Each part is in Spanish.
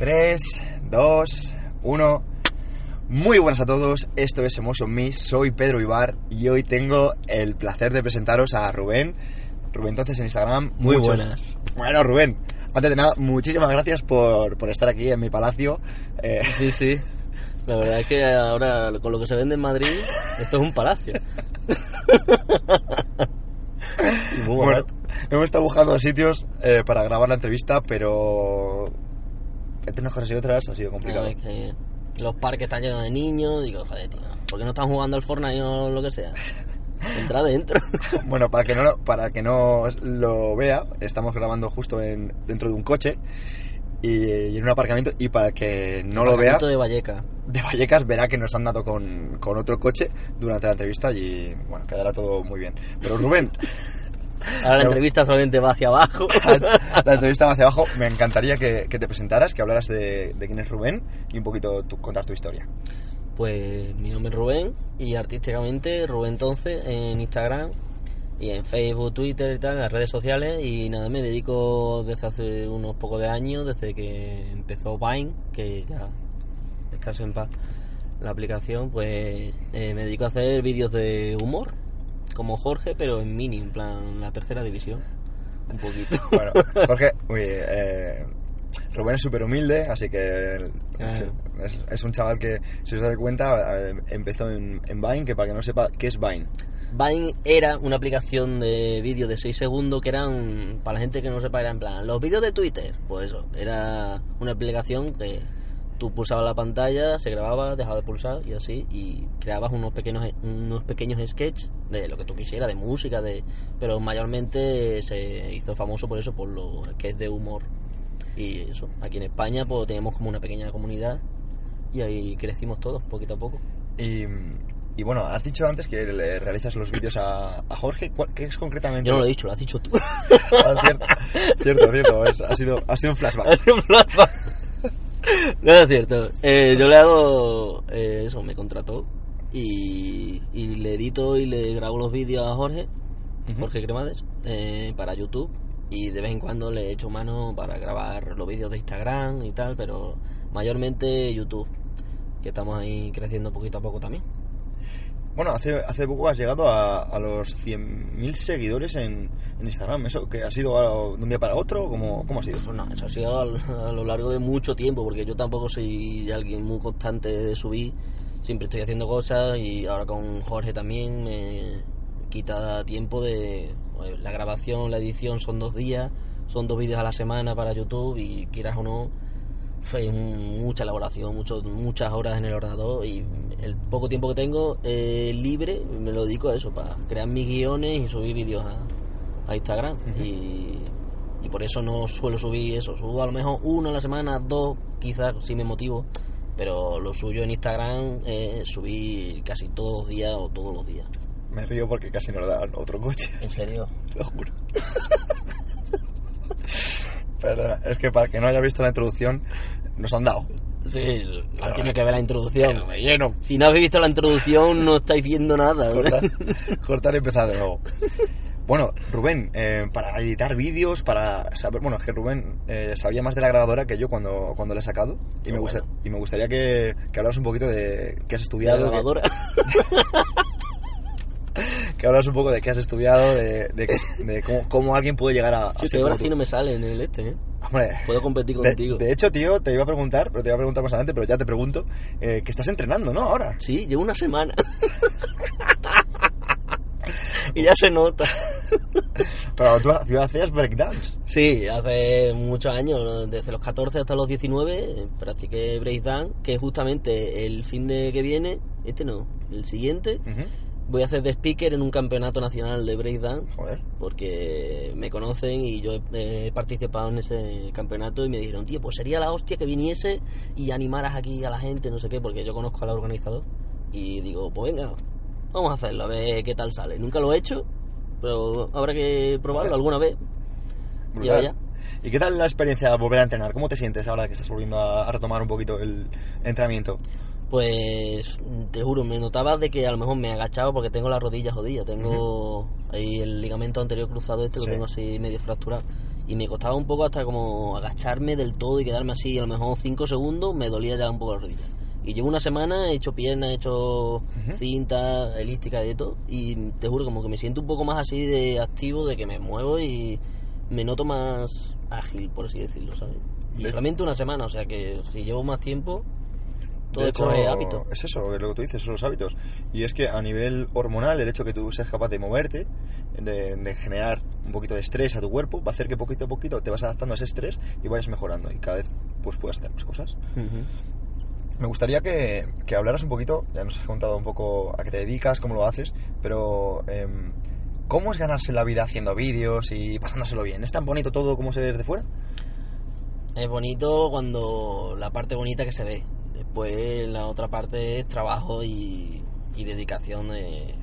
3, 2, 1. Muy buenas a todos, esto es Emotion Me, soy Pedro Ibar y hoy tengo el placer de presentaros a Rubén. Rubén, entonces en Instagram. Muy muchos- buenas. Bueno, Rubén, antes de nada, muchísimas gracias por, por estar aquí en mi palacio. Eh, Sí, sí. La verdad es que ahora con lo que se vende en Madrid, esto es un palacio. Muy bueno, hemos estado buscando sitios eh, para grabar la entrevista, pero entre unas cosas y otras ha sido complicado. A ver, que los parques están llenos de niños. Digo, joder, tío, ¿por qué no están jugando al Fortnite o lo que sea? Entra dentro. Bueno, para que no lo, para que no lo vea, estamos grabando justo en, dentro de un coche y, y en un aparcamiento y para que no lo vea de Valleca. de Vallecas verá que nos han dado con, con otro coche durante la entrevista y bueno, quedará todo muy bien. Pero Rubén, Ahora la entrevista solamente va hacia abajo. la entrevista va hacia abajo, me encantaría que, que te presentaras, que hablaras de, de quién es Rubén y un poquito tu- contar tu historia. Pues mi nombre es Rubén y artísticamente Rubén Entonces en Instagram y en Facebook, Twitter y tal, en las redes sociales y nada, me dedico desde hace unos pocos de años, desde que empezó Vine, que ya descanso en paz la aplicación, pues eh, me dedico a hacer vídeos de humor, como Jorge, pero en mini, en plan la tercera división, un poquito. Bueno, Jorge, uy, eh, Rubén es súper humilde, así que Claro. es, es un chaval que, si os dais cuenta, empezó en, en Vine, que para que no sepa, ¿qué es Vine? Vine era una aplicación de vídeo de 6 segundos que eran, para la gente que no sepa, era en plan, los vídeos de Twitter. Pues eso, era una aplicación que tú pulsabas la pantalla, se grababa, dejaba de pulsar y así, y creabas unos pequeños unos pequeños sketches de lo que tú quisieras, de música, de pero mayormente se hizo famoso por eso, por lo que es de humor. Y eso, aquí en España pues teníamos como una pequeña comunidad y ahí crecimos todos, poquito a poco. Y, y bueno, has dicho antes que le realizas los vídeos a, a Jorge. ¿Cuál- ¿Qué es concretamente? Yo no lo he dicho, lo has dicho tú. Ah, cierto, cierto, cierto, es- ha, sido, ha sido un flashback. no es cierto. Eh, yo le hago eh, eso, me contrató y, y le edito y le grabo los vídeos a Jorge. Jorge Cremades, eh, para YouTube y de vez en cuando le echo mano para grabar los vídeos de Instagram y tal, pero mayormente YouTube, que estamos ahí creciendo poquito a poco también. Bueno, hace, hace poco has llegado a, a los 100.000 seguidores en, en Instagram. ¿Eso que ha sido de un día para otro? ¿Cómo, cómo ha sido? Pues no, eso ha sido a lo largo de mucho tiempo, porque yo tampoco soy alguien muy constante de subir. Siempre estoy haciendo cosas y ahora con Jorge también me quita tiempo de la grabación, la edición son dos días, son dos vídeos a la semana para YouTube y quieras o no, fue mucha elaboración, mucho, muchas horas en el ordenador y el poco tiempo que tengo eh, libre me lo dedico a eso, para crear mis guiones y subir vídeos a, a Instagram. y, y por eso no suelo subir eso, subo a lo mejor uno a la semana, dos quizás si me motivo, pero lo suyo en Instagram es subir casi todos los días o todos los días. Me río porque casi nos dan otro coche, En serio. te lo juro. Perdona, es que para que no haya visto la introducción, nos han dado. Sí, tenido que ver la introducción. Me lleno. Si no habéis visto la introducción no estáis viendo nada. Cortar, cortar y empezar de nuevo. Bueno, Rubén, eh, para editar vídeos, para saber, bueno, es que Rubén eh, sabía más de la grabadora que yo cuando, cuando la he sacado y, Qué me, gusta, bueno. y me gustaría que, que hablaras un poquito de qué has La estudiado, que, grabadora. que hablaras un poco de qué has estudiado, de, de, que- de cómo, cómo alguien puede llegar a, a Sí, que tú. no me sale en el este, ¿eh? Hombre, Puedo competir contigo. de hecho, tío, te iba a preguntar, pero te iba a preguntar más adelante, pero ya te pregunto, eh, que estás entrenando, ¿no? Ahora. Sí, llevo una semana. y ya se nota. Pero tú, tú hacías breakdance. Sí, hace muchos años, desde los 14 hasta los 19, eh, practiqué breakdance, que justamente el fin de que viene, este no, el siguiente. Voy a hacer de speaker en un campeonato nacional de breakdance, Joder. porque me conocen y yo he, he participado en ese campeonato y me dijeron, tío, pues sería la hostia que viniese y animaras aquí a la gente, no sé qué, porque yo conozco al organizador. Y digo, pues venga, vamos a hacerlo, a ver qué tal sale. Nunca lo he hecho, pero habrá que probarlo alguna vez. Y. ¿Y qué tal la experiencia de volver a entrenar? ¿Cómo te sientes ahora que estás volviendo a retomar un poquito el entrenamiento? Pues te juro, me notaba de que a lo mejor me agachaba porque tengo la rodilla jodida, tengo ahí el ligamento anterior cruzado este, Sí. lo tengo así medio fracturado. y me costaba un poco hasta como agacharme del todo y quedarme así, a lo mejor 5 segundos me dolía ya un poco la rodilla. Y llevo una semana, he hecho piernas, he hecho cinta, elíptica y todo. Y te juro, como que me siento un poco más así de activo, de que me muevo y me noto más ágil, por así decirlo, ¿sabes? Y solamente una semana, o sea que si llevo más tiempo, todo De hecho, coger hábito. Es eso, es lo que tú dices, son los hábitos. Y es que a nivel hormonal, el hecho que tú seas capaz de moverte, de, de generar un poquito de estrés a tu cuerpo, va a hacer que poquito a poquito te vas adaptando a ese estrés y vayas mejorando. Y cada vez pues puedas hacer más cosas. Ujú. Me gustaría que, que hablaras un poquito, ya nos has contado un poco a qué te dedicas, cómo lo haces, pero em, ¿cómo es ganarse la vida haciendo vídeos y pasándoselo bien? ¿Es tan bonito todo como se ve desde fuera? Es bonito cuando la parte bonita que se ve. Después la otra parte es trabajo y, dedicación de,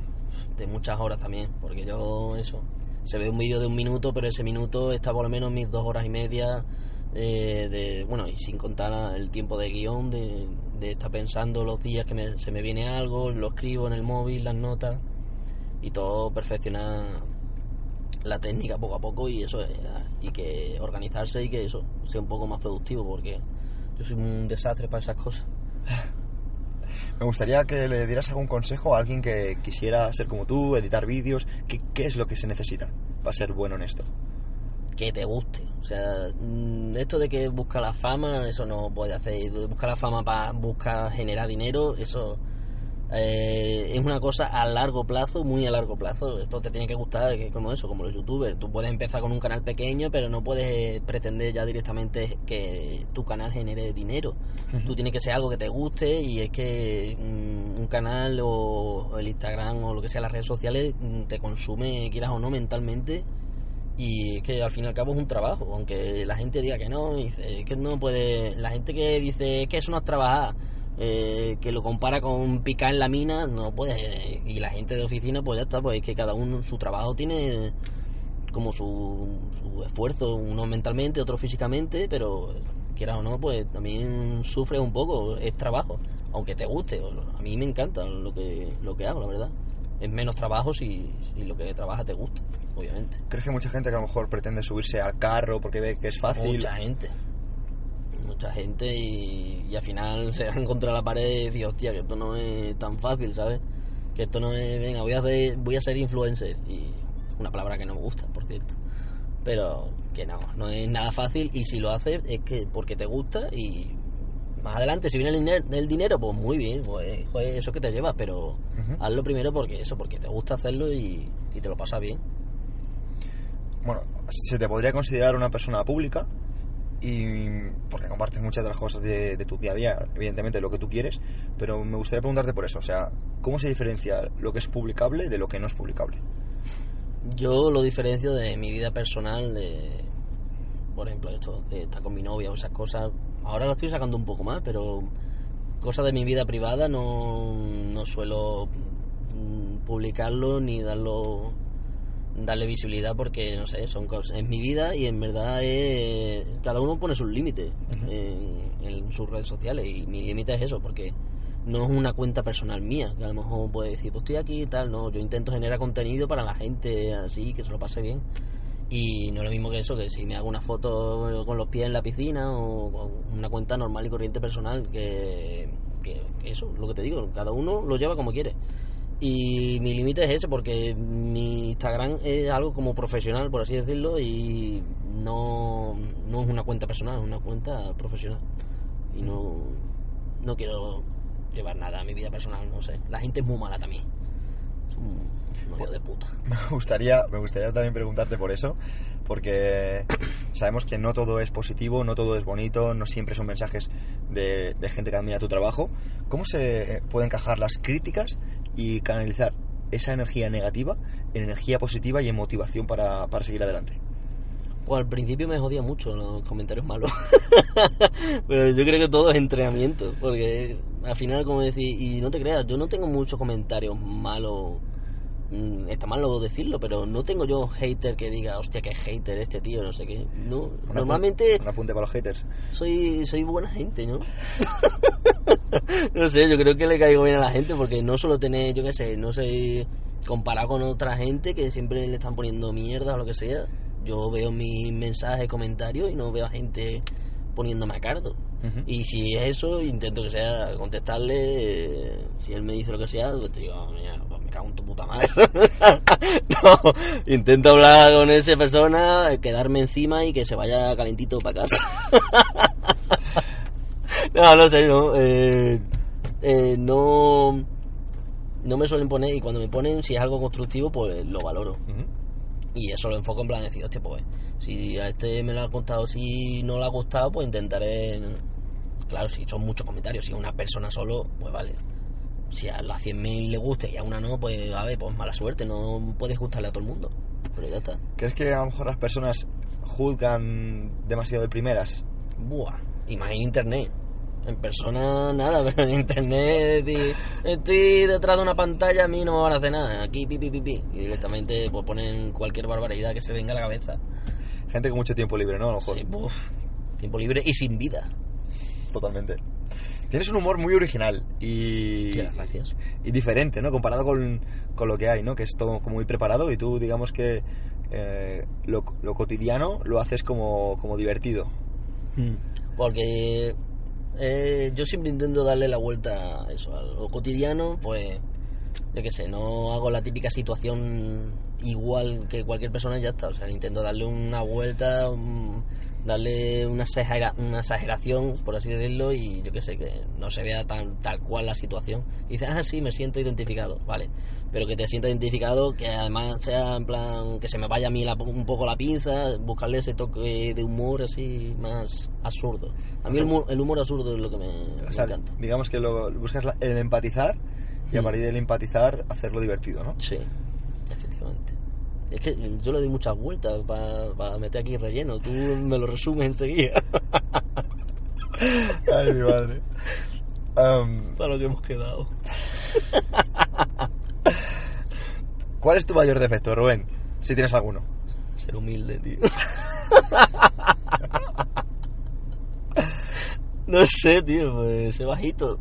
muchas horas también. Porque yo, eso, se ve un vídeo de un minuto, pero ese minuto está por lo menos mis dos horas y media. eh, de bueno, y sin contar el tiempo de guion, de, estar pensando los días que me- se me viene algo, lo escribo en el móvil, las notas, y todo perfeccionar la técnica poco a poco y eso es, y que organizarse y que eso sea un poco más productivo porque yo soy un desastre para esas cosas Me gustaría que le dieras algún consejo a alguien que quisiera ser como tú, editar vídeos. ¿Qué, qué es lo que se necesita para ser bueno en esto? que te guste o sea mm, esto de que busca la fama eso no puede hacer buscar la fama para buscar generar dinero eso eh, es una cosa a largo plazo muy a largo plazo. Esto te tiene que gustar que como eso como los youtubers. Tú puedes empezar con un canal pequeño pero no puedes pretender ya directamente que tu canal genere dinero. Tú tienes que ser algo que te guste y es que mm, un canal o, o el Instagram o lo que sea las redes sociales mm, te consume quieras o no mentalmente. Y es que al fin y al cabo es un trabajo aunque la gente diga que no y dice, que no puede la gente que dice "Es que eso no es trabajar eh, que lo compara con picar en la mina no puede y la gente de oficina pues ya está pues es que cada uno su trabajo tiene como su, su esfuerzo uno mentalmente otro físicamente pero quieras o no pues también sufre un poco es trabajo aunque te guste a mí me encanta lo que lo que hago la verdad es menos trabajo si, si lo que trabajas te gusta obviamente ¿Crees que mucha gente que a lo mejor pretende subirse al carro porque ve que es fácil? Mucha gente. Mucha gente y, y al final se dan contra la pared y dicen, hostia, que esto no es tan fácil, ¿sabes? Que esto no es, venga, voy a, hacer, voy a ser influencer. Y una palabra que no me gusta, por cierto. Pero que no, no es nada fácil y si lo haces es que porque te gusta y más adelante si viene el dinero, el dinero pues muy bien, pues joder, eso que te llevas, pero hazlo primero porque eso, porque te gusta hacerlo y, y te lo pasas bien. Bueno, se te podría considerar una persona pública y porque compartes muchas de las cosas de, tu día a día, evidentemente lo que tú quieres, pero me gustaría preguntarte por eso, o sea, ¿cómo se diferencia lo que es publicable de lo que no es publicable? Yo lo diferencio de mi vida personal, de, por ejemplo, esto, de estar con mi novia o esas cosas. Ahora lo estoy sacando un poco más, pero cosas de mi vida privada no, no suelo mm, publicarlo ni darlo darle visibilidad porque no sé son cosas es mi vida y en verdad es, cada uno pone sus límites en, en sus redes sociales y mi límite es eso porque no es una cuenta personal mía que a lo mejor puede decir pues estoy aquí y tal no yo intento generar contenido para la gente así que se lo pase bien. Y no es lo mismo que eso que si me hago una foto con los pies en la piscina o con una cuenta normal y corriente personal que, que eso lo que te digo cada uno lo lleva como quiere y mi límite es ese porque mi Instagram es algo como profesional por así decirlo y no, no es una cuenta personal es una cuenta profesional. Y no no quiero llevar nada a mi vida personal no sé. La gente es muy mala también. Son de puta. Me gustaría, me gustaría también preguntarte por eso, porque sabemos que no todo es positivo, no todo es bonito, no siempre son mensajes de, de gente que admira tu trabajo. ¿Cómo se puede encajar las críticas y canalizar esa energía negativa en energía positiva y en motivación para, para seguir adelante? Pues al principio me jodía mucho los comentarios malos. Pero yo creo que todo es entrenamiento. Porque al final, como decir, y no te creas, yo no tengo muchos comentarios malos. Mm, Está mal decirlo, pero no tengo yo hater que diga, hostia, que hater este tío, no sé qué. No, Un normalmente Un apunte para los haters. soy, soy buena gente, ¿no? no sé, yo creo que le caigo bien a la gente porque no solo tener, yo qué sé, no sé, comparado con otra gente que siempre le están poniendo mierda o lo que sea. yo veo mis mensajes, comentarios y no veo a gente poniéndome a cardo. Y si es eso, intento que sea contestarle. eh, si él me dice lo que sea, pues te digo, mira, pues me cago en tu puta madre. no, intento hablar con esa persona, quedarme encima y que se vaya calentito para casa. no, no sé, no. eh, eh, no. No me suelen poner, y cuando me ponen, si es algo constructivo, pues lo valoro. Y eso lo enfoco en plan de decir, hostia, pues si a este me lo ha gustado, si no le ha gustado, pues intentaré. Claro, si son muchos comentarios, si a una persona solo, pues vale. Si a las 100.000 le guste y a una no, pues a ver, pues mala suerte, no puedes gustarle a todo el mundo. Pero ya está. ¿Crees que a lo mejor las personas juzgan demasiado de primeras? Buah, y más en internet. En persona nada, pero en internet di- estoy detrás de una pantalla, a mí no me van a hacer nada. Aquí pi pi pi pi. Y directamente pues ponen cualquier barbaridad que se venga a la cabeza. Gente con mucho tiempo libre, ¿no? A lo mejor. Sí, tiempo libre y sin vida. Totalmente. Tienes un humor muy original y, Ya, gracias. y diferente, ¿no? Comparado con, con lo que hay, ¿no? Que es todo como muy preparado y tú, digamos que eh, lo, lo cotidiano lo haces como, como divertido. Porque eh, yo siempre intento darle la vuelta a eso, a lo cotidiano, pues yo qué sé, no hago la típica situación igual que cualquier persona y ya está. O sea, intento darle una vuelta, darle una, exagera- una exageración, por así decirlo, y yo qué sé, que no se vea tan, tal cual la situación. Y dices, ah, sí, me siento identificado, vale. Pero que te sientas identificado, que además sea en plan, que se me vaya a mí la- un poco la pinza, buscarle ese toque de humor así más absurdo. A mí el, humor- el humor absurdo es lo que me, me O sea, encanta. digamos que lo, buscas la- el empatizar y a Mm. partir del empatizar hacerlo divertido, ¿no? Sí, efectivamente. Es que yo le doy muchas vueltas para meter aquí relleno. Tú me lo resumes enseguida. Ay, mi madre. Am, para lo que hemos quedado. ¿Cuál es tu mayor defecto, Rubén? Si tienes alguno. Ser humilde, tío. no sé, tío, pues ser bajito.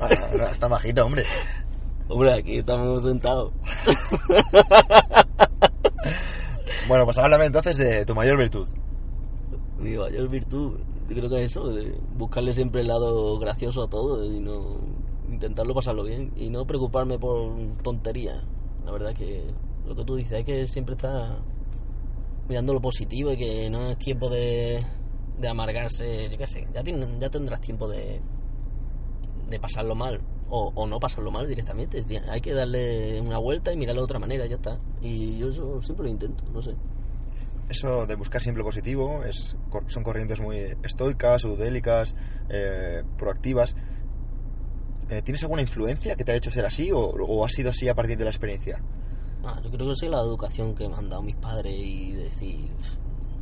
Ah, no, está majito, hombre. Hombre, aquí estamos sentados. Bueno, pues háblame entonces de tu mayor virtud. Mi mayor virtud, yo creo que es eso, de buscarle siempre el lado gracioso a todo y no intentarlo pasarlo bien y no preocuparme por tonterías. La verdad que lo que tú dices es que siempre está mirando lo positivo y que no es tiempo de, de amargarse, yo qué sé, ya, tien- ya tendrás tiempo de, de pasarlo mal o, o no pasarlo mal directamente. Hay que darle una vuelta y mirarlo de otra manera, ya está. Y yo eso siempre lo intento, no sé. Eso de buscar siempre positivo es, son corrientes muy estoicas, eudélicas, eh, proactivas. Eh, ¿Tienes alguna influencia que te ha hecho ser así o, o ha sido así a partir de la experiencia? Ah, yo creo que es la educación que me han dado mis padres y decir,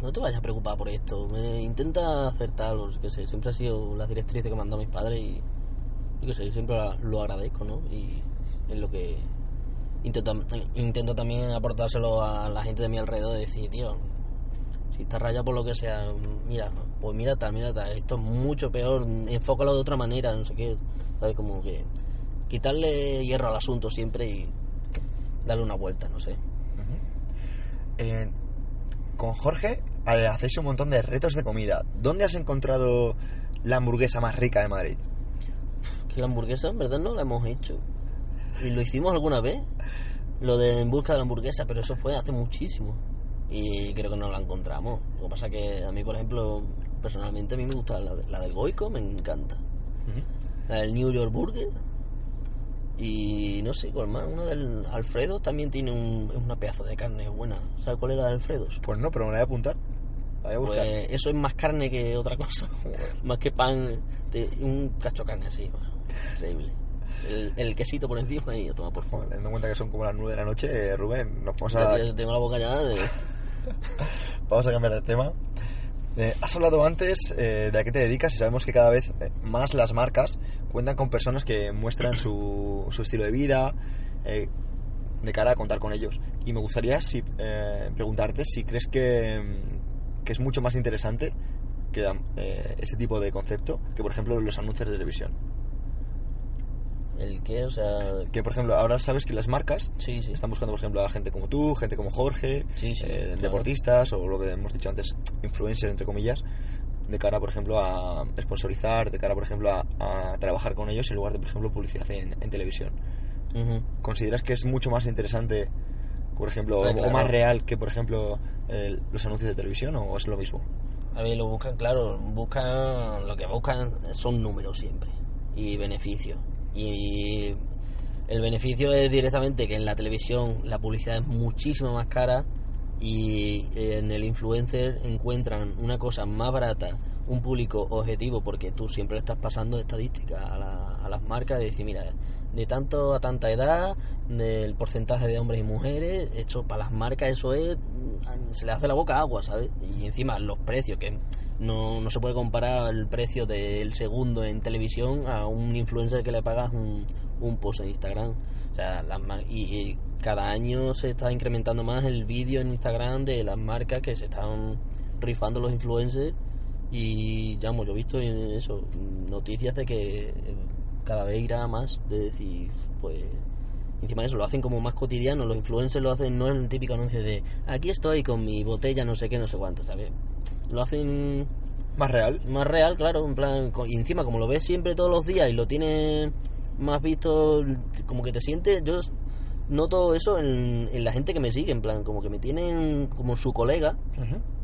no te vayas a preocupar por esto, me- intenta hacer tal, o qué sé, siempre ha sido las directrices que me han dado mis padres y yo qué sé, siempre lo agradezco, ¿no? Y es lo que intento, intento también aportárselo a la gente de mi alrededor, de decir, tío, si estás rayado por lo que sea, mira, pues mira tal, mira tal, esto es mucho peor, enfócalo de otra manera, no sé qué, ¿sabes? Como que quitarle hierro al asunto siempre y darle una vuelta, no sé. Eh, con Jorge eh, hacéis un montón de retos de comida. ¿Dónde has encontrado la hamburguesa más rica de Madrid? Que la hamburguesa en verdad no la hemos hecho. Y lo hicimos alguna vez, lo de en busca de la hamburguesa, pero eso fue hace muchísimo. Y creo que no la encontramos. Lo que pasa que a mí, por ejemplo, personalmente a mí me gusta la, de- la del Goico, me encanta. La del New York Burger. Y no sé cuál más. Una del Alfredo también tiene un, una pedazo de carne buena. ¿Sabes cuál es la de Alfredo? Pues no, pero me la voy a apuntar. La voy a buscar. Pues eso es más carne que otra cosa. más que pan. de- un cacho de carne así. Increíble. El, el quesito por encima y a tomar por favor. Teniendo en cuenta que son como las 9 de la noche, eh, Rubén, nos vamos a, Ya tengo la boca ya de. vamos a cambiar de tema. Eh, has hablado antes eh, de a qué te dedicas y sabemos que cada vez eh, más las marcas cuentan con personas que muestran su, su estilo de vida eh, de cara a contar con ellos. Y me gustaría si, preguntarte si crees que, mm, que es mucho más interesante que este tipo de concepto que, por ejemplo, los anuncios de televisión. ¿El qué? O sea... Que, por ejemplo, ahora sabes que las marcas Sí, sí. están buscando, por ejemplo, a gente como tú, gente como Jorge, Sí, eh, claro. deportistas o lo que hemos dicho antes, influencers, entre comillas, de cara, por ejemplo, a sponsorizar, de cara, por ejemplo, a, a trabajar con ellos en lugar de, por ejemplo, publicidad en, en televisión. ¿Consideras que es mucho más interesante, por ejemplo, Ah, o- o claro. más real que, por ejemplo, el- los anuncios de televisión o es lo mismo? A ver, lo buscan, claro, buscan, lo que buscan son números siempre y beneficios. Y el beneficio es directamente que en la televisión la publicidad es muchísimo más cara y en el influencer encuentran una cosa más barata, un público objetivo, porque tú siempre le estás pasando estadísticas a, la- a las marcas de decir, mira, de tanto a tanta edad, del porcentaje de hombres y mujeres, esto para las marcas eso es, mm, se le hace la boca agua, ¿sabes? Y encima los precios, que no, no se puede comparar el precio del segundo en televisión a un influencer que le pagas un, un post en Instagram. O sea, las y, y cada año se está incrementando más el vídeo en Instagram de las marcas que se están rifando los influencers y ya, yo he visto eso noticias de que cada vez irá más de decir, pues encima de eso lo hacen como más cotidiano, los influencers lo hacen no en el típico anuncio de aquí estoy con mi botella no sé qué, no sé cuánto, ¿sabes? Lo hacen ¿Más real? más real, claro, en plan, y encima como lo ves siempre todos los días y lo tienes más visto, como que te sientes, yo noto eso en, en la gente que me sigue, en plan, como que me tienen como su colega,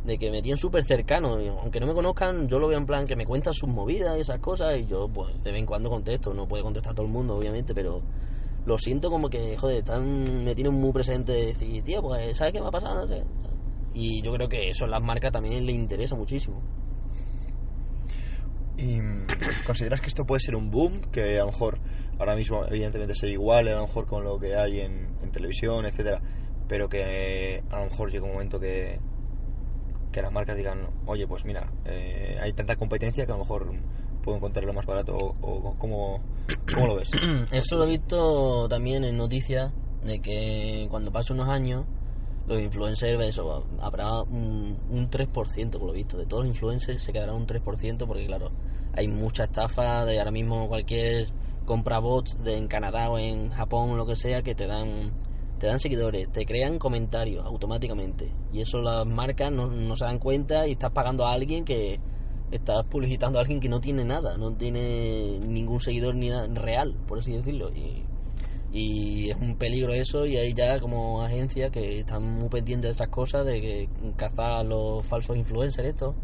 de que me tienen súper cercano, y aunque no me conozcan, yo lo veo en plan que me cuentan sus movidas y esas cosas, y yo pues de vez en cuando contesto, no puede contestar todo el mundo, obviamente, pero lo siento como que, joder, están, me tienen muy presente de decir, tío, pues, ¿sabes qué me ha pasado? No sé. Y yo creo que eso a las marcas también les interesa muchísimo. ¿Y consideras que esto puede ser un boom? Que a lo mejor ahora mismo, evidentemente, sea igual, a lo mejor con lo que hay en, en televisión, etcétera, pero que a lo mejor llega un momento que, que las marcas digan, oye, pues mira, eh, hay tanta competencia que a lo mejor puedo encontrarlo más barato, o, o ¿cómo, cómo lo ves? Eso lo he visto también en noticias de que cuando pasen unos años los influencers, eso, habrá un, un 3%, por lo visto, de todos los influencers se quedará un 3% porque claro, hay mucha estafa de ahora mismo cualquier compra bots de en Canadá o en Japón o lo que sea que te dan te dan seguidores, te crean comentarios automáticamente y eso las marcas no, no se dan cuenta y estás pagando a alguien que estás publicitando a alguien que no tiene nada, no tiene ningún seguidor ni nada real, por así decirlo. Y, y es un peligro eso y hay ya como agencias que están muy pendientes de esas cosas, de que cazar a los falsos influencers estos.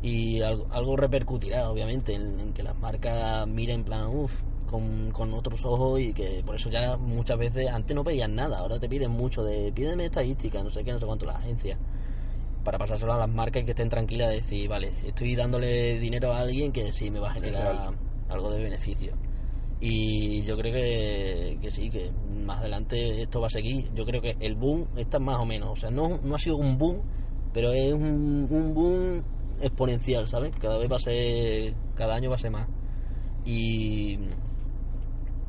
Y algo, algo repercutirá, obviamente, en, en que las marcas miren en plan, uff, con, con otros ojos y que por eso ya muchas veces, antes no pedían nada, ahora te piden mucho de, pídeme estadística, no sé qué, no sé cuánto las agencias para pasárselo a las marcas y que estén tranquilas de decir, vale, estoy dándole dinero a alguien que sí me va a generar algo de beneficio. Y yo creo que, que sí, que más adelante esto va a seguir. Yo creo que el boom está más o menos, o sea, no, no ha sido un boom, pero es un, boom exponencial, ¿sabes? Cada vez va a ser, cada año va a ser más. Y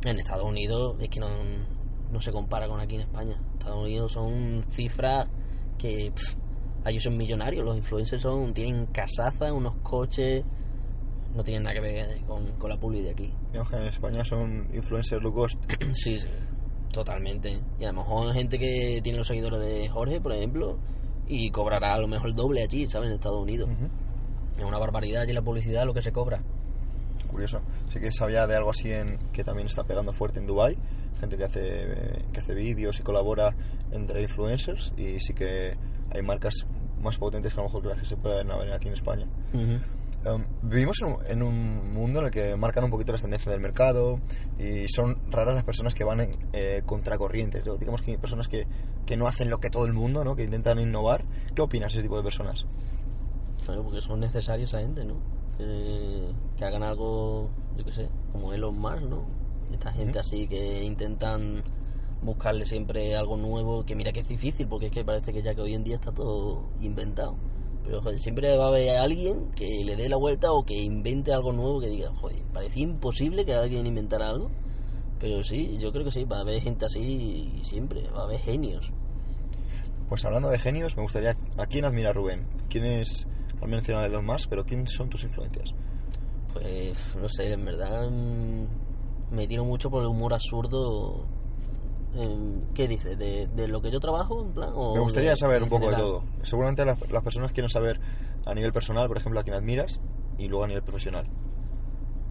en Estados Unidos es que no, no se compara con aquí en España. Estados Unidos son cifras que pff, allí son millonarios, los influencers son tienen casazas, unos coches, no tienen nada que ver con, con la publi de aquí. Digamos que en España son influencers low cost. Sí, sí, totalmente. Y a lo mejor gente que tiene los seguidores de Jorge, por ejemplo, y cobrará a lo mejor el doble allí, ¿sabes? En Estados Unidos. Ujú. Es una barbaridad allí la publicidad, lo que se cobra. Curioso. Sí que sabía de algo así en, que también está pegando fuerte en Dubai gente que hace que hace vídeos y colabora entre influencers y sí que hay marcas más potentes que a lo mejor que las que se pueden haber aquí en España. Um, vivimos en un, en un mundo en el que marcan un poquito las tendencias del mercado y son raras las personas que van en eh, contracorrientes. ¿no? Digamos que hay personas que, que no hacen lo que todo el mundo, ¿no? que intentan innovar. ¿Qué opinas de ese tipo de personas? Claro, porque son necesarios esa gente, ¿no? Que, que hagan algo, yo qué sé, como Elon Musk, ¿no? Esta gente así que intentan buscarle siempre algo nuevo, que mira que es difícil, porque es que parece que ya que hoy en día está todo inventado. Pero joder, siempre va a haber alguien que le dé la vuelta o que invente algo nuevo que diga, joder, parecía imposible que alguien inventara algo. Pero sí, yo creo que sí, va a haber gente así siempre, va a haber genios. Pues hablando de genios, me gustaría... ¿A quién admira Rubén? ¿Quién es... Has mencionado Elon Musk, pero ¿quiénes son tus influencias? Pues no sé, en verdad mm, me tiro mucho por el humor absurdo. ¿Qué dices? ¿De, de lo que yo trabajo? En plan, o Me gustaría de- saber un poco de todo. Seguramente las, las personas quieren saber a nivel personal, por ejemplo, a quién admiras y luego a nivel profesional.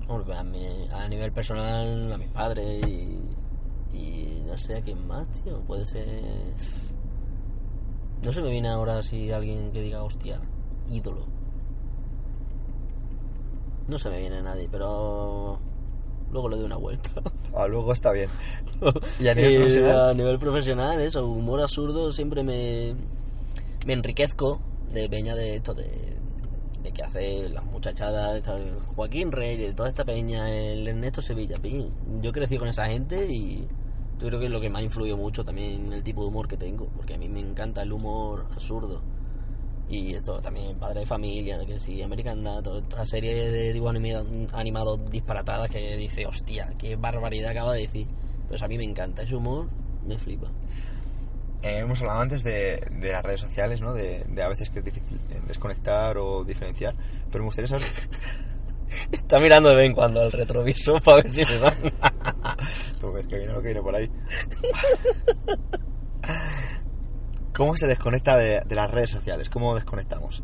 Hombre, pues a, mí- a nivel personal, a mis padres y, y no sé a quién más, tío. Puede ser. No se me viene ahora si alguien que diga, hostia, ídolo. No se me viene nadie, pero luego le doy una vuelta. Ah, luego está bien. ¿Y a nivel Eh, profesional? a nivel profesional, eso, humor absurdo, siempre me, me enriquezco de peña de esto, de, de que hace las muchachadas, esta- Joaquín Reyes, toda esta peña, el Ernesto Sevilla. Yo crecí con esa gente y yo creo que es lo que más influyó mucho también en el tipo de humor que tengo, porque a mí me encanta el humor absurdo. Y esto también, Padre de Familia, que sí, American Dad, toda esta serie de dibujos anima- animados disparatadas que dice, hostia, qué barbaridad acaba de decir. Pues a mí me encanta, ese humor me flipa. Eh, hemos hablado antes de, de las redes sociales, ¿no? De, de a veces que es difícil desconectar o diferenciar. Pero me gustaría saber... Está mirando de vez en cuando al retrovisor para ver si me va. Tú ves que viene lo que viene por ahí. ¿Cómo se desconecta de, de las redes sociales? ¿Cómo desconectamos?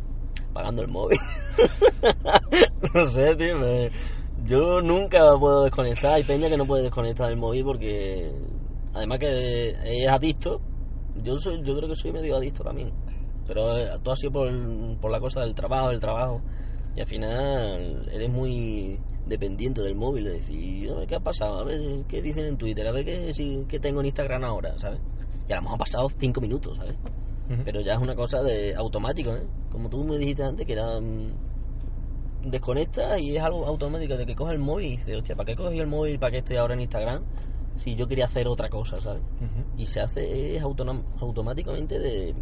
Pagando el móvil. no sé, tío. me- Yo nunca puedo desconectar. Hay peña que no puede desconectar del móvil porque, además que es adicto, yo soy, yo creo que soy medio adicto también. Pero eh, todo ha sido por, la cosa del trabajo, del trabajo. Y al final eres muy dependiente del móvil, de decir, a ver qué ha pasado, a ver qué dicen en Twitter, a ver qué, si- qué tengo en Instagram ahora, ¿sabes? Y a lo mejor han pasado cinco minutos, ¿sabes? Pero ya es una cosa de automático, ¿eh? Como tú me dijiste antes, que era... mm, desconecta y es algo automático de que coge el móvil y dice, hostia, ¿para qué cogí el móvil? ¿Para qué estoy ahora en Instagram? Si yo quería hacer otra cosa, ¿sabes? Ujú. Y se hace es automáticamente de...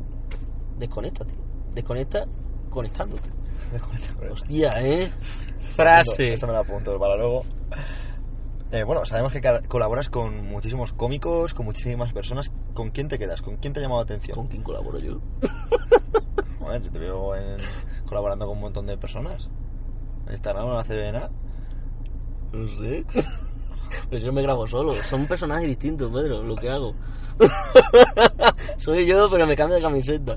Desconecta, tío. Desconecta conectándote. Desconecta con eso. Hostia, ¿eh? Eso- Frase. Eso me lo apunto para luego. Eh, bueno, sabemos que colaboras con muchísimos cómicos, con muchísimas personas. ¿Con quién te quedas? ¿Con quién te ha llamado la atención? ¿Con quién colaboro yo? Joder, yo te veo en- colaborando con un montón de personas. En Instagram no hace nada. No sé. Pues yo me grabo solo. Son personajes distintos, Pedro, lo que hago. Soy yo, pero me cambio de camiseta.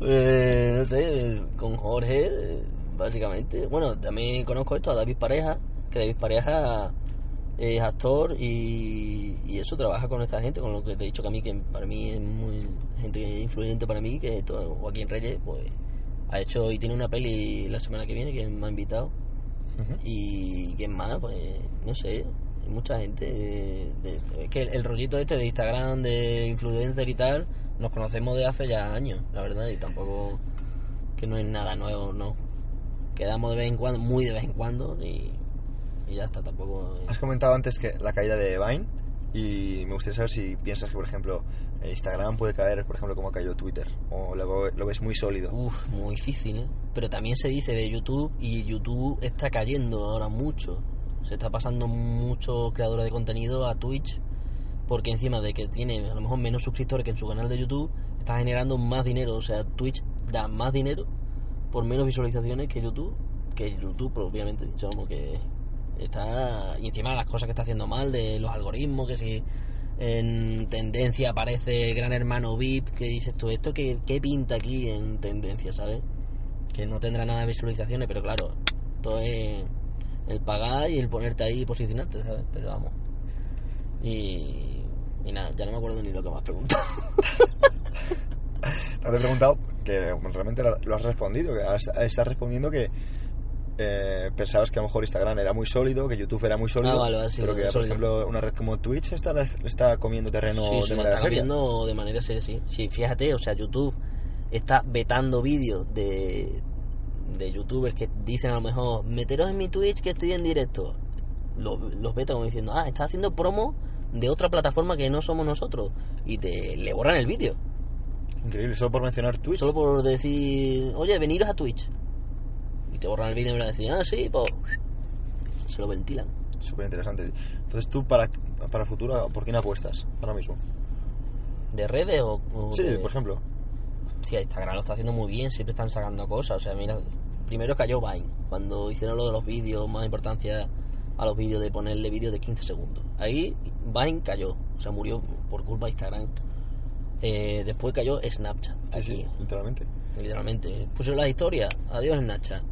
Eh, no sé, con Jorge, eh, básicamente. Bueno, también conozco esto a David Pareja, que David Pareja es actor y, y eso trabaja con esta gente, con lo que te he dicho que a mí, que para mí es muy gente influyente para mí, que esto, Joaquín Reyes, pues ha hecho y tiene una peli la semana que viene que me ha invitado. Ujú. Y quién más, pues no sé, hay mucha gente. de- de- es que el, el rollito este de Instagram, de influencer y tal, nos conocemos de hace ya años, la verdad, y tampoco que no es nada nuevo, no. Quedamos de vez en cuando, muy de vez en cuando, y, y ya está, tampoco. es- Has comentado antes que la caída de Vine y me gustaría saber si piensas que, por ejemplo, eh, Instagram puede caer, por ejemplo, como ha caído Twitter, o lo, lo ves muy sólido. Uf, muy difícil, ¿eh? Pero también se dice de YouTube y YouTube está cayendo ahora mucho. Se está pasando muchos creadores de contenido a Twitch porque encima de que tiene a lo mejor menos suscriptores que en su canal de YouTube, está generando más dinero. O sea, Twitch da más dinero por menos visualizaciones que YouTube. Que YouTube, propiamente dicho, como que está... Y encima las cosas que está haciendo mal de los algoritmos, que si en tendencia aparece Gran Hermano VIP, que dices tú, ¿esto qué, qué pinta aquí en tendencia, sabes? Que no tendrá nada de visualizaciones, pero claro, todo es el pagar y el ponerte ahí y posicionarte, ¿sabes? Pero vamos. Y, y nada, ya no me acuerdo ni lo que me has preguntado. No te he preguntado, que realmente lo has respondido, que estás respondiendo que eh, pensabas que a lo mejor Instagram era muy sólido, que YouTube era muy sólido, Ah, vale, sí, pero que, por sólido. ejemplo, una red como Twitch está, está comiendo terreno sí, de lo manera están seria. viendo de manera seria, sí. Sí, fíjate, o sea, YouTube está vetando vídeos de, de youtubers que dicen a lo mejor, meteros en mi Twitch que estoy en directo. Los, los veta como diciendo, ah, está haciendo promo de otra plataforma que no somos nosotros. Y te le borran el vídeo. Increíble, solo por mencionar Twitch. Solo por decir, oye, veniros a Twitch. Y te borran el vídeo y me decían, ah, sí, pues. Se lo ventilan. Súper interesante. Entonces, tú, para, para futuro, ¿por quién apuestas ahora mismo? ¿De redes o.? o Sí, de- por ejemplo. Sí, Instagram lo está haciendo muy bien, siempre están sacando cosas. O sea, mira, primero cayó Vine, cuando hicieron lo de los vídeos, más importancia a los vídeos de ponerle vídeos de 15 segundos. Ahí Vine cayó, o sea, murió por culpa de Instagram. Eh, después cayó Snapchat, Sí, aquí, sí, literalmente. literalmente. Pusieron las historias, adiós Snapchat.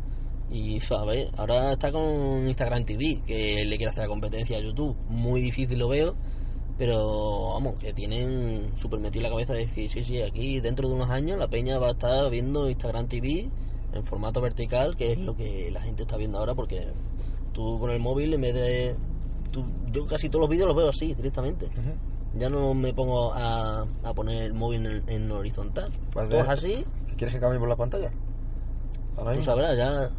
Y ver, ahora está con Instagram TV, que le quiere hacer la competencia a YouTube. Muy difícil lo veo, pero vamos, que tienen súper metido en la cabeza de decir, sí, sí, aquí dentro de unos años la peña va a estar viendo Instagram TV en formato vertical, que es lo que la gente está viendo ahora, porque tú con el móvil, en vez de... tú- yo casi todos los vídeos los veo así, directamente. Ujú. Ya no me pongo a, a poner el móvil en, en horizontal. Pues Todos de- así, ¿Quieres que cambie por la pantalla? Ahora tú sabrás, ya...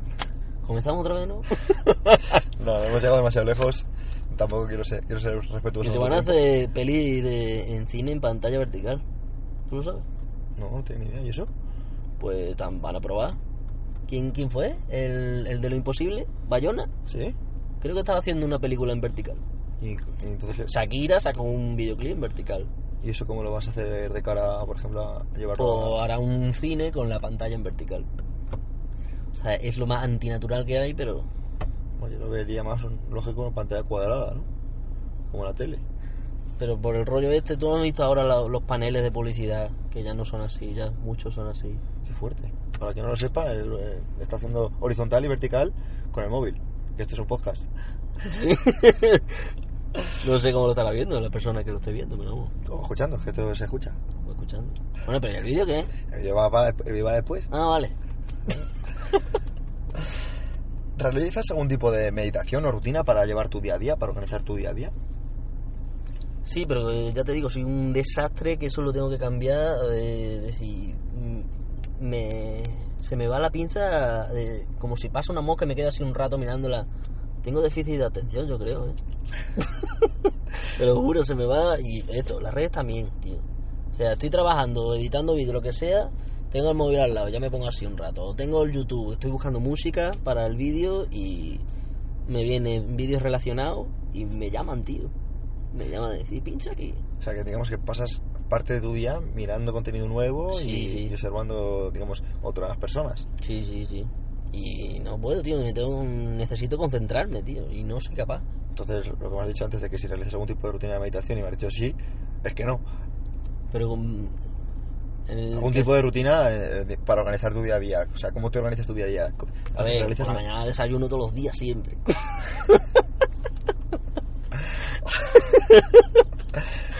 Comenzamos otra vez, ¿no? No, hemos llegado demasiado lejos. Tampoco quiero ser, quiero ser respetuoso. Que se van a hacer peli de, en cine en pantalla vertical. ¿Tú lo sabes? No, no tengo ni idea. ¿Y eso? Pues tan, van a probar. ¿Quién, quién fue? ¿El, el de lo imposible? ¿Bayona? ¿Sí? Creo que estaba haciendo una película en vertical. Y, y entonces, Shakira sacó un videoclip en vertical. ¿y eso cómo lo vas a hacer de cara, por ejemplo, a llevarlo a... hará un cine con la pantalla en vertical. O sea, es lo más antinatural que hay, pero Bueno, yo lo vería más lógico en pantalla cuadrada, ¿no? Como la tele. pero por el rollo este, tú has visto ahora los paneles de publicidad, que ya no son así, ya muchos son así. Qué fuerte. Para quien no lo sepa, él eh, está haciendo horizontal y vertical con el móvil. Que esto es un podcast. No sé cómo lo estará viendo la persona que lo esté viendo, pero vamos, O escuchando, que esto se escucha. voy escuchando. Bueno, pero ¿y el vídeo qué? El vídeo va, va- el vídeo va después. Ah, vale. ¿Realizas algún tipo de meditación o rutina para llevar tu día a día, para organizar tu día a día? Sí, pero eh, ya te digo, soy un desastre que eso lo tengo que cambiar. eh, decir, mm, me, se me va la pinza eh, como si pasa una mosca y me quedo así un rato mirándola. Tengo déficit de atención, yo creo, ¿eh? Te lo juro, se me va. Y esto, las redes también, tío. O sea, estoy trabajando, editando vídeo, lo que sea. Tengo el móvil al lado, ya me pongo así un rato. O tengo el YouTube, estoy buscando música para el vídeo y me vienen vídeos relacionados y me llaman, tío. Me llaman a decir, pincha aquí. O sea, que digamos que pasas parte de tu día mirando contenido nuevo Sí, y, sí. y observando, digamos, otras personas. Sí, sí, sí. Y no puedo, tío, me tengo, necesito concentrarme, tío, y no soy capaz. Entonces, lo que me has dicho antes de que si realizas algún tipo de rutina de meditación y me has dicho sí, es que no. Pero con... el- Algún tipo es- de rutina eh, de- para organizar tu día a día. O sea, ¿cómo te organizas tu día a día? A ver, ¿Realizas por la mañana desayuno todos los días, siempre.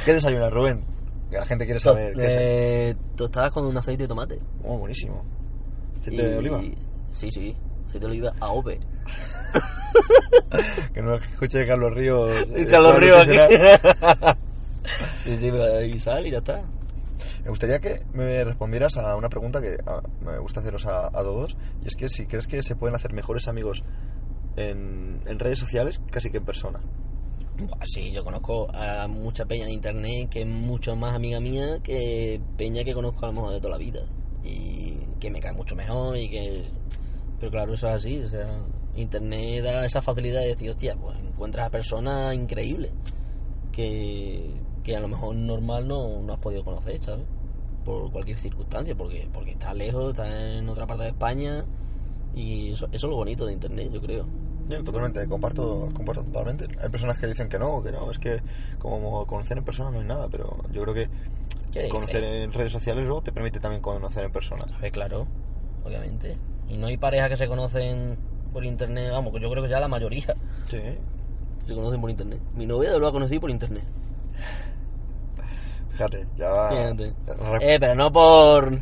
¿Qué desayunas, Rubén? Que la gente quiere saber. ¿qué desayunas? eh, tostadas con un aceite de tomate. Oh, buenísimo. ¿Aceite de oliva? Sí, sí, aceite de oliva a OPE. Que no escuche Carlos Ríos. eh, Carlos Ríos aquí. sí, sí, pero ahí sal y ya está. Me gustaría que me respondieras a una pregunta que ah, me gusta haceros a, a todos. Y es que si crees que se pueden hacer mejores amigos en, en redes sociales casi que en persona. Buah, sí, yo conozco a mucha peña en internet que es mucho más amiga mía que peña que conozco a lo mejor de toda la vida. Y que me cae mucho mejor y que... Pero claro, eso es así, o sea, internet da esa facilidad de decir, hostia, pues encuentras a personas increíbles que, que a lo mejor normal no, no has podido conocer, ¿sabes? Por cualquier circunstancia, porque, porque estás lejos, estás en otra parte de España y eso, eso es lo bonito de internet, yo creo. Yo totalmente, comparto, comparto totalmente. Hay personas que dicen que no, que no, es que como conocer en persona no es nada, pero yo creo que ¿Qué conocer en redes sociales luego te permite también conocer en persona. A ver, claro, obviamente. Y no hay parejas que se conocen por internet, vamos, que yo creo que ya la mayoría Sí. se conocen por internet. Mi novia lo ha conocido por internet. Fíjate, ya va. Fíjate. Eh, pero no por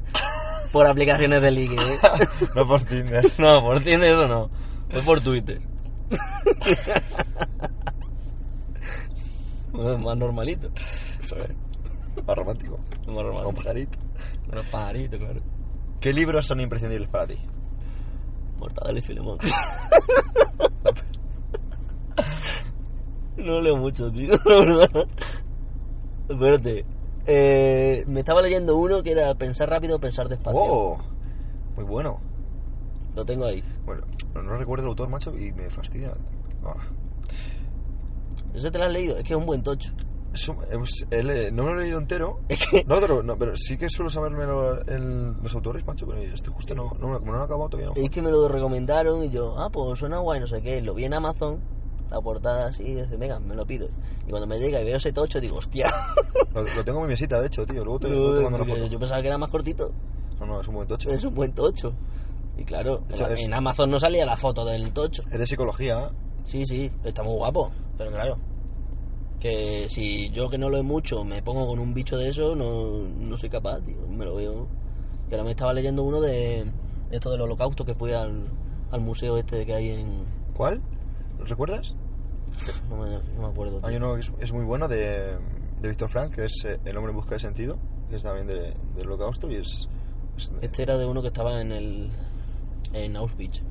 por aplicaciones de ligue. ¿eh? no por Tinder. No, por Tinder eso no. Es por Twitter. Bueno, más normalito. Eso es. Más romántico. Más Con romántico. pajarito. Los pajaritos, claro. ¿Qué libros son imprescindibles para ti? Mortadelo y Filemón. no leo mucho, tío, la verdad. Espérate. Eh, me estaba leyendo uno que era Pensar rápido, pensar despacio. ¡Oh! Muy bueno. Lo tengo ahí. Bueno, no, recuerdo el autor, macho, y me fastidia. Ah. ¿Ese te lo has leído? Es que es un buen tocho. No me lo he leído entero. No, pero, no, pero sí que suelo saberme lo- el- los autores, macho, pero este justo no, no, como no lo he acabado todavía. no. Es que me lo recomendaron y yo, ah, pues suena guay, no sé qué. Lo vi en Amazon, la portada así, y dice, venga, me lo pido. Y cuando me llega y veo ese tocho, digo, hostia. Lo, lo tengo en mi mesita, de hecho, tío. Luego te, luego te mando una foto. yo pensaba que era más cortito. No, no, es un buen tocho. Es un buen tocho. Y claro, hecho, en, es- en Amazon no salía la foto del tocho. Es de psicología. ¿eh? Sí, sí, está muy guapo, pero claro. Que si yo que no lo he mucho me pongo con un bicho de eso, no, no soy capaz, tío. Me lo veo. Y ahora me estaba leyendo uno de esto del holocausto que fui al, al museo este que hay en. ¿Cuál? ¿Lo recuerdas? No me, no me acuerdo. tío. Hay uno que es, es muy bueno de, de Víctor Frank, que es eh, El hombre en busca de sentido, que es también de- del holocausto y es... es- Este era de uno que estaba en el. en Auschwitz.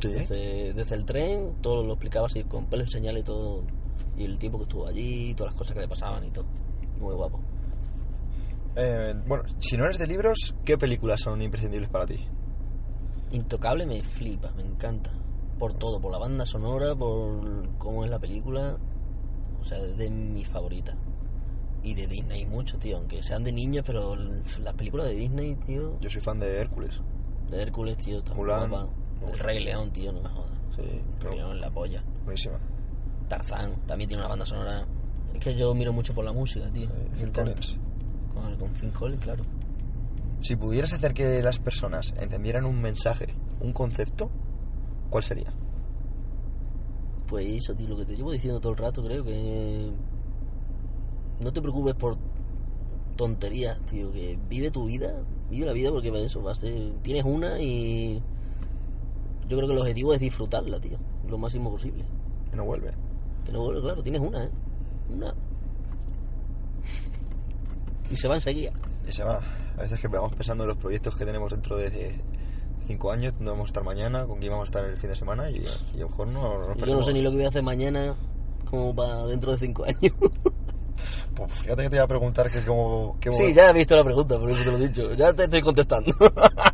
sí, Desde, desde el tren, todo lo explicaba así con pelos y señales todo. Y el tiempo que estuvo allí, todas las cosas que le pasaban y todo. Muy guapo. Eh, bueno, si no eres de libros, ¿qué películas son imprescindibles para ti? Intocable me flipa, me encanta. Por todo, por la banda sonora, por cómo es la película. O sea, es de mis favoritas. Y de Disney mucho, tío. Aunque sean de niños, pero las películas de Disney, tío. Yo soy fan de Hércules. De Hércules, tío, está muy guapa. El Rey León, tío, no me jodas. Sí, El Rey León la polla. buenísima. Tarzán también tiene una banda sonora. Es que yo miro mucho por la música, tío. Eh, Me Phil encanta. Collins. Con, con Phil Collins, claro. Si pudieras hacer que las personas entendieran un mensaje, un concepto, ¿cuál sería? Pues eso, tío, lo que te llevo diciendo todo el rato, creo que. No te preocupes por tonterías, tío, que vive tu vida, vive la vida porque para eso vas tienes una y. Yo creo que el objetivo es disfrutarla, tío, lo máximo posible. Que no vuelve. Que no vuelve, claro, tienes una, ¿eh? Una. Y se va enseguida. Y se va. A veces que vamos pensando en los proyectos que tenemos dentro de cinco años, dónde vamos a estar mañana, con quién vamos a estar el fin de semana y, y a lo mejor no, no nos Yo no sé ni lo que voy a hacer mañana, como para dentro de cinco años. Pues fíjate que te iba a preguntar que qué Sí, ya he visto la pregunta, por eso te lo he dicho. Ya te estoy contestando.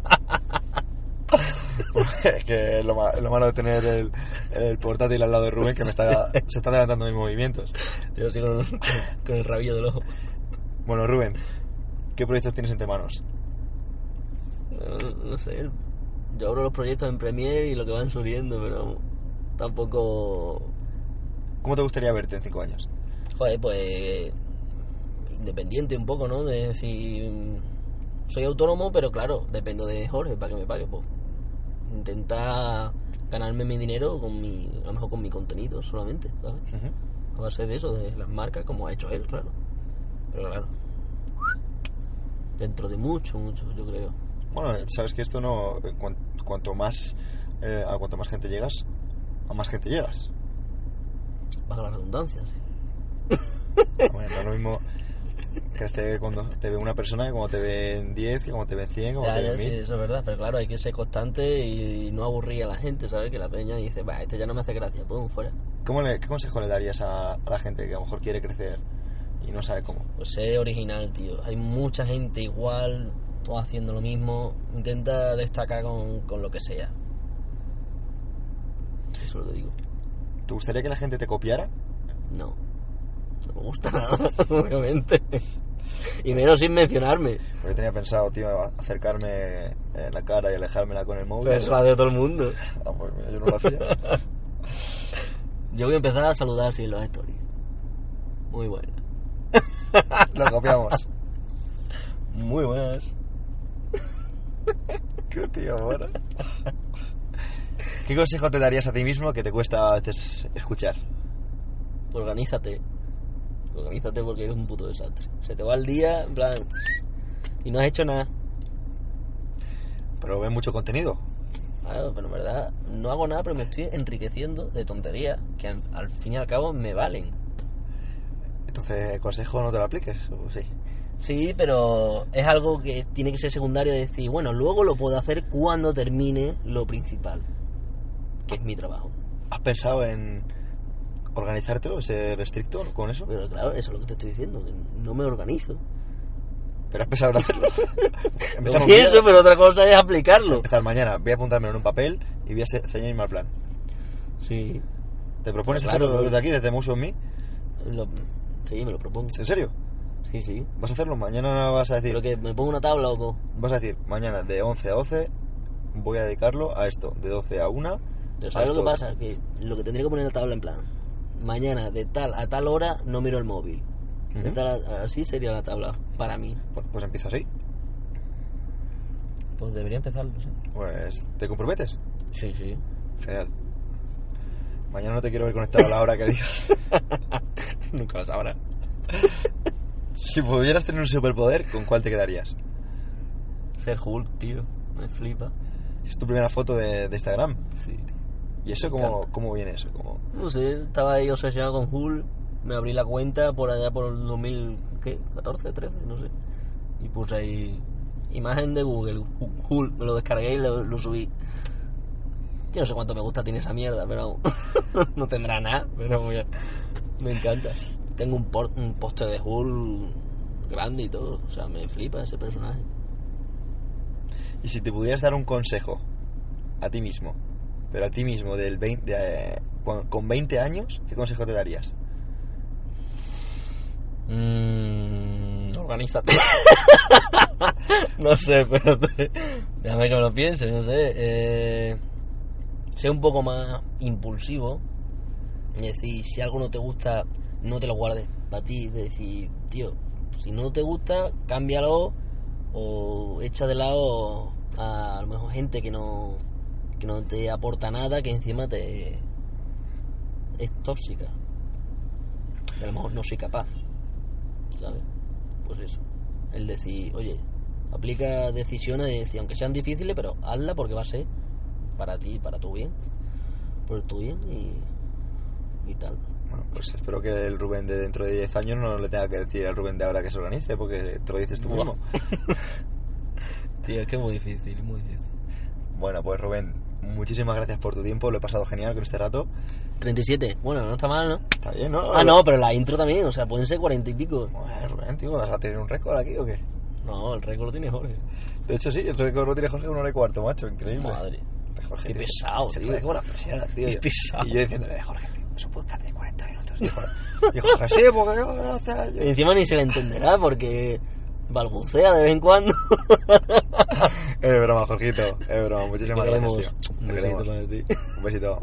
Es que es lo, ma- lo malo de tener el, el portátil al lado de Rubén que me está, se está adelantando mis movimientos. Tío, con, con el rabillo del ojo. Bueno, Rubén, ¿qué proyectos tienes entre manos? No, no sé. Yo abro los proyectos en Premiere y lo que van subiendo, pero tampoco. ¿Cómo te gustaría verte en cinco años? Joder, pues. Independiente un poco, ¿no? De decir. Soy autónomo, pero claro, dependo de Jorge para que me pague. Pues. Intentar ganarme mi dinero con mi. A lo mejor con mi contenido solamente, ¿sabes? A base de eso, de las marcas, como ha hecho él, claro. Pero claro. Dentro de mucho, mucho, yo creo. Bueno, sabes que esto no... eh, cuan- cuanto más... eh, a cuanto más gente llegas, a más gente llegas. Baja la redundancia, sí. Bueno, no es lo mismo crecer cuando te ve una persona que cuando te ven 10, que cuando te ven 100, que cuando Ya, te ven sí, 1000. eso es verdad, pero claro, hay que ser constante y no aburrir a la gente, ¿sabes? Que la peña dice, va, este ya no me hace gracia, pum, fuera. ¿Cómo le- ¿Qué consejo le darías a, a la gente que a lo mejor quiere crecer y no sabe cómo? Pues sé original, tío. Hay mucha gente igual, todos haciendo lo mismo. Intenta destacar con, con lo que sea. Eso lo digo. ¿Te gustaría que la gente te copiara? No. No me gusta nada, obviamente. Y menos sin mencionarme. Porque tenía pensado, tío, acercarme en la cara y alejármela con el móvil. Pero eso lo hace todo el mundo. Ah, pues mira, yo no lo hacía. Yo voy a empezar a saludar en los stories. Muy buenas. lo copiamos. Muy buenas. Qué tío, bueno. ¿Qué consejo te darías a ti mismo que te cuesta a veces escuchar? Organízate. Organízate porque eres un puto desastre. Se te va el día, en plan. Y no has hecho nada. Pero ves mucho contenido. Claro, pero en verdad no hago nada, pero me estoy enriqueciendo de tonterías que al, fin y al cabo me valen. Entonces, ¿el consejo no te lo apliques? ¿O sí? Sí, pero es algo que tiene que ser secundario de decir, bueno, luego lo puedo hacer cuando termine lo principal, que es mi trabajo. ¿Has pensado en organizártelo, ser estricto con eso? Pero claro, eso es lo que te estoy diciendo, que no me organizo. ¿Pero has pensado en hacerlo? Lo Empezamos pienso, pero otra cosa es aplicarlo. Empezar mañana, voy a apuntármelo en un papel y voy a ceñirme al plan. Sí. ¿Te propones Claro, hacerlo no. desde aquí, desde Muso en mí? Lo- Sí, me lo propongo. ¿En serio? Sí, sí. ¿Vas a hacerlo? Mañana vas a decir... Pero que me pongo una tabla o co- Vas a decir, mañana de 11 a 12 voy a dedicarlo a esto. De 12 a 1... Pero ¿sabes lo que pasa? Que lo que tendría que poner en la tabla en plan, mañana de tal a tal hora no miro el móvil. De tal a- así sería la tabla para mí. Pues, pues empieza así. Pues debería empezarlo, sí. Pues, ¿te comprometes? Sí, sí. Genial. Mañana no te quiero ver conectado a la hora que digas. Nunca lo sabrá. si pudieras tener un superpoder, ¿con cuál te quedarías? Ser Hulk, tío. Me flipa. Es tu primera foto de, de Instagram. Sí. ¿Y eso cómo, cómo viene eso? ¿Cómo? No sé, estaba ahí obsesionado con Hulk. Me abrí la cuenta por allá por el 2014, 13, no sé. Y puse ahí imagen de Google, Hu- Hulk. Me lo descargué y lo, lo subí. Yo no sé cuánto me gusta tiene esa mierda, pero no tendrá nada. Pero voy a- me encanta. Tengo un, por- un póster de Hulk grande y todo. O sea, me flipa ese personaje. Y si te pudieras dar un consejo a ti mismo, pero a ti mismo del 20, de, eh, con, con 20 años, ¿qué consejo te darías? Mmm. Organízate. no sé, pero te- déjame que me lo piense, no sé. Eh, sé un poco más impulsivo. Es decir, si algo no te gusta, no te lo guardes para ti. Es decir, tío, si no te gusta, cámbialo o echa de lado a, a lo mejor gente que no, que no te aporta nada, que encima te es tóxica. Que a lo mejor no soy capaz. ¿sabes? Pues eso. El decir, oye, aplica decisiones, aunque sean difíciles, pero hazla porque va a ser para ti, para tu bien. Por tu bien y, y tal. Bueno, pues espero que el Rubén de dentro de 10 años no le tenga que decir al Rubén de ahora que se organice, porque te lo dices tú mismo. Tío, es que es muy difícil, muy difícil. Bueno, pues Rubén, muchísimas gracias por tu tiempo, lo he pasado genial con este rato. 37, bueno, no está mal, ¿no? Está bien, ¿no? Ah, no, pero la intro también, o sea, pueden ser 40 y pico. Bueno, Rubén, tío, ¿vas a tener un récord aquí o qué? No, el récord lo tiene Jorge. De hecho, sí, el récord lo tiene Jorge una hora y cuarto, macho, increíble. Madre. Jorge, Qué tío, pesado, se tío. pone como las persianas, tío. Qué pesado. Y yo diciéndole, Jorge, tío, es un podcast de 40 minutos. Y Jorge, sí, porque yo no hace años. Y encima ni se le entenderá porque balbucea de vez en cuando. Es broma, Jorgito, es broma. Muchísimas gracias, tío. Un besito. Un besito.